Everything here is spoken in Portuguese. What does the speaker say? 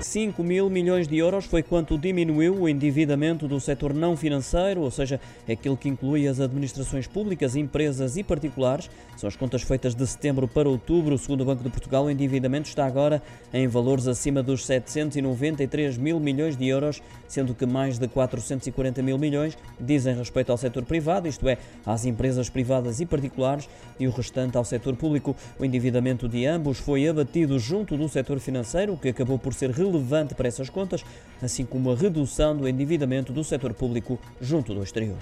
5 mil milhões de euros foi quanto diminuiu o endividamento do setor não financeiro, ou seja, aquele que inclui as administrações públicas, empresas e particulares. São as contas feitas de setembro para outubro. Segundo o Banco de Portugal, o endividamento está agora em valores acima dos 793 mil milhões de euros, sendo que mais de 440 mil milhões dizem respeito ao setor privado, isto é, às empresas privadas e particulares, e o restante ao setor público. O endividamento de ambos foi abatido junto do setor financeiro, que acabou por ser relevante relevante para essas contas, assim como a redução do endividamento do setor público junto do exterior.